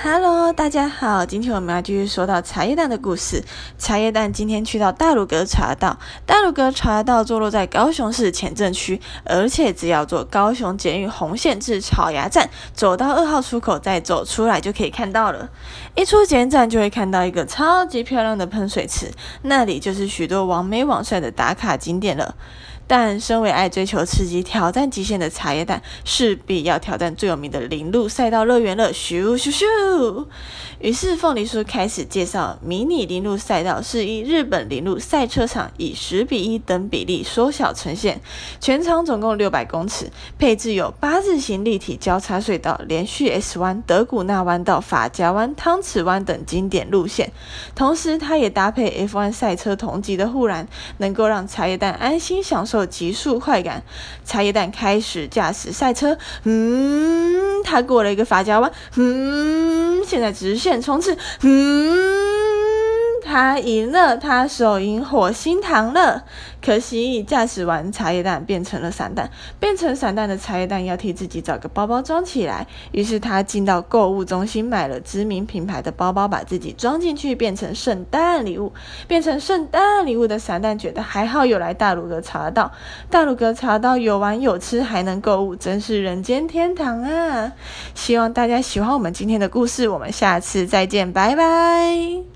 Hello，大家好，今天我们要继续说到茶叶蛋的故事。茶叶蛋今天去到大鲁阁茶道，大鲁阁茶道坐落在高雄市前镇区，而且只要坐高雄捷运红线至草衙站，走到二号出口再走出来就可以看到了。一出捷运站就会看到一个超级漂亮的喷水池，那里就是许多网美网帅的打卡景点了。但身为爱追求刺激、挑战极限的茶叶蛋，势必要挑战最有名的铃鹿赛道乐园了。咻咻咻！于是凤梨叔开始介绍，迷你铃鹿赛道是以日本铃鹿赛车场以十比一等比例缩小呈现，全长总共六百公尺，配置有八字形立体交叉隧道、连续 S 弯、德古纳弯道、法家湾、汤匙湾等经典路线。同时，它也搭配 F1 赛车同级的护栏，能够让茶叶蛋安心享受。极速快感，茶叶蛋开始驾驶赛车，嗯，他过了一个发夹弯，嗯，现在直线冲刺，嗯。他赢了，他手赢火星糖了。可惜驾驶完茶叶蛋变成了散弹，变成散弹的茶叶蛋要替自己找个包包装起来。于是他进到购物中心买了知名品牌的包包，把自己装进去，变成圣诞礼物。变成圣诞礼物的散弹觉得还好有来大鲁阁茶道，大鲁哥茶道有玩有吃还能购物，真是人间天堂啊！希望大家喜欢我们今天的故事，我们下次再见，拜拜。